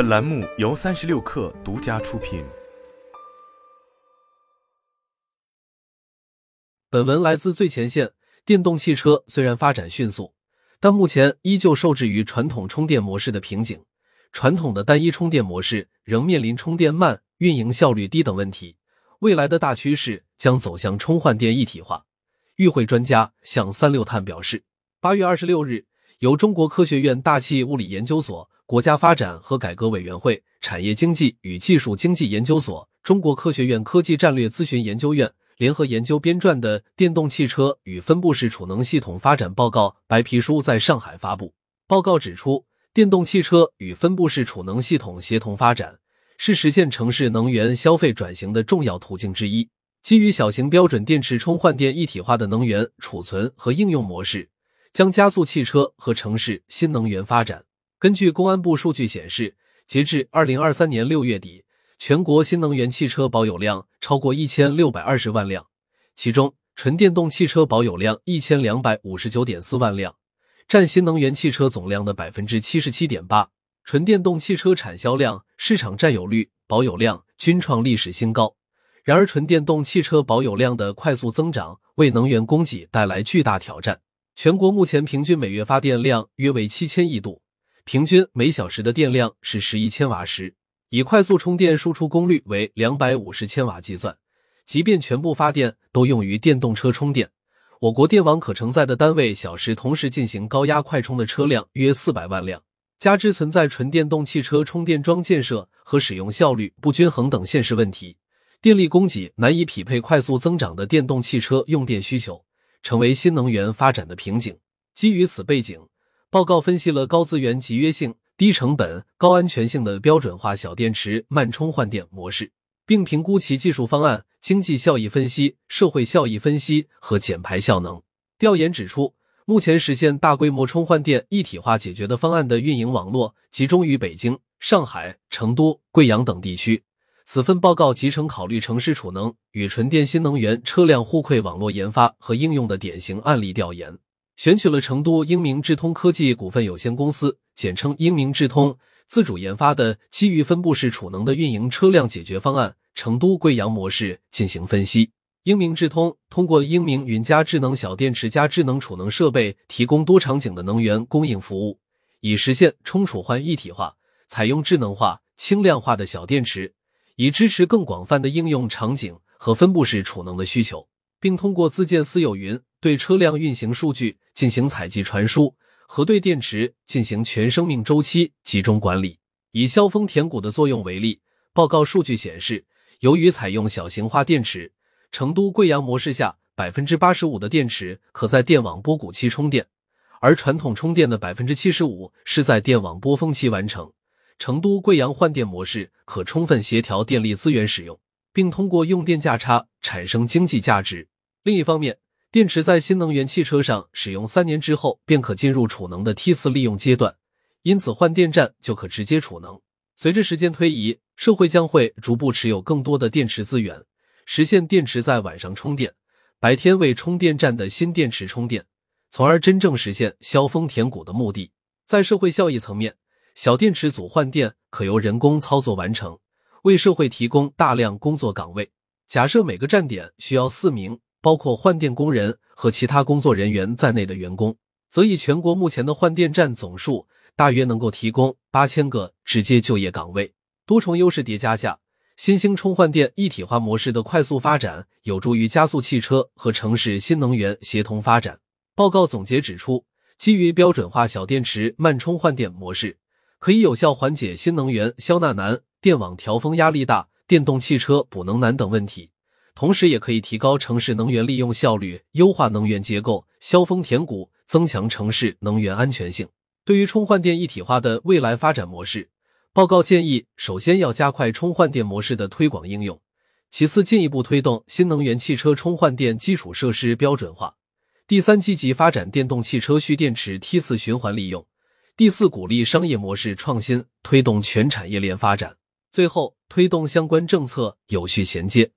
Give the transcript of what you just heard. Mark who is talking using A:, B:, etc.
A: 本栏目由三十六氪独家出品。
B: 本文来自最前线。电动汽车虽然发展迅速，但目前依旧受制于传统充电模式的瓶颈。传统的单一充电模式仍面临充电慢、运营效率低等问题。未来的大趋势将走向充换电一体化。与会专家向三六碳表示，八月二十六日，由中国科学院大气物理研究所、国家发展和改革委员会、产业经济与技术经济研究所、中国科学院科技战略咨询研究院联合研究编撰的《电动汽车与分布式储能系统发展报告》白皮书在上海发布。报告指出，电动汽车与分布式储能系统协同发展。是实现城市能源消费转型的重要途径之一。基于小型标准电池充换电一体化的能源储存和应用模式，将加速汽车和城市新能源发展。根据公安部数据显示，截至二零二三年六月底，全国新能源汽车保有量超过一千六百二十万辆，其中纯电动汽车保有量一千两百五十九点四万辆，占新能源汽车总量的百分之七十七点八。纯电动汽车产销量、市场占有率、保有量均创历史新高。然而，纯电动汽车保有量的快速增长为能源供给带来巨大挑战。全国目前平均每月发电量约为七千亿度，平均每小时的电量是十亿千瓦时。以快速充电输出功率为两百五十千瓦计算，即便全部发电都用于电动车充电，我国电网可承载的单位小时同时进行高压快充的车辆约四百万辆。加之存在纯电动汽车充电桩建设和使用效率不均衡等现实问题，电力供给难以匹配快速增长的电动汽车用电需求，成为新能源发展的瓶颈。基于此背景，报告分析了高资源集约性、低成本、高安全性的标准化小电池慢充换电模式，并评估其技术方案、经济效益分析、社会效益分析和减排效能。调研指出。目前实现大规模充换电一体化解决的方案的运营网络集中于北京、上海、成都、贵阳等地区。此份报告集成考虑城市储能与纯电新能源车辆互馈网络研发和应用的典型案例调研，选取了成都英明智通科技股份有限公司（简称英明智通）自主研发的基于分布式储能的运营车辆解决方案“成都贵阳模式”进行分析。英明智通通过英明云加智能小电池加智能储能设备，提供多场景的能源供应服务，以实现充储换一体化。采用智能化、轻量化的小电池，以支持更广泛的应用场景和分布式储能的需求，并通过自建私有云对车辆运行数据进行采集传输，和对电池进行全生命周期集中管理。以削峰填谷的作用为例，报告数据显示，由于采用小型化电池。成都贵阳模式下，百分之八十五的电池可在电网波谷期充电，而传统充电的百分之七十五是在电网波峰期完成。成都贵阳换电模式可充分协调电力资源使用，并通过用电价差产生经济价值。另一方面，电池在新能源汽车上使用三年之后便可进入储能的梯次利用阶段，因此换电站就可直接储能。随着时间推移，社会将会逐步持有更多的电池资源。实现电池在晚上充电，白天为充电站的新电池充电，从而真正实现削峰填谷的目的。在社会效益层面，小电池组换电可由人工操作完成，为社会提供大量工作岗位。假设每个站点需要四名包括换电工人和其他工作人员在内的员工，则以全国目前的换电站总数，大约能够提供八千个直接就业岗位。多重优势叠加下。新兴充换电一体化模式的快速发展，有助于加速汽车和城市新能源协同发展。报告总结指出，基于标准化小电池慢充换电模式，可以有效缓解新能源消纳难、电网调峰压力大、电动汽车补能难等问题，同时也可以提高城市能源利用效率，优化能源结构，削峰填谷，增强城市能源安全性。对于充换电一体化的未来发展模式。报告建议，首先要加快充换电模式的推广应用，其次进一步推动新能源汽车充换电基础设施标准化，第三积极发展电动汽车蓄电池梯次循环利用，第四鼓励商业模式创新，推动全产业链发展，最后推动相关政策有序衔接。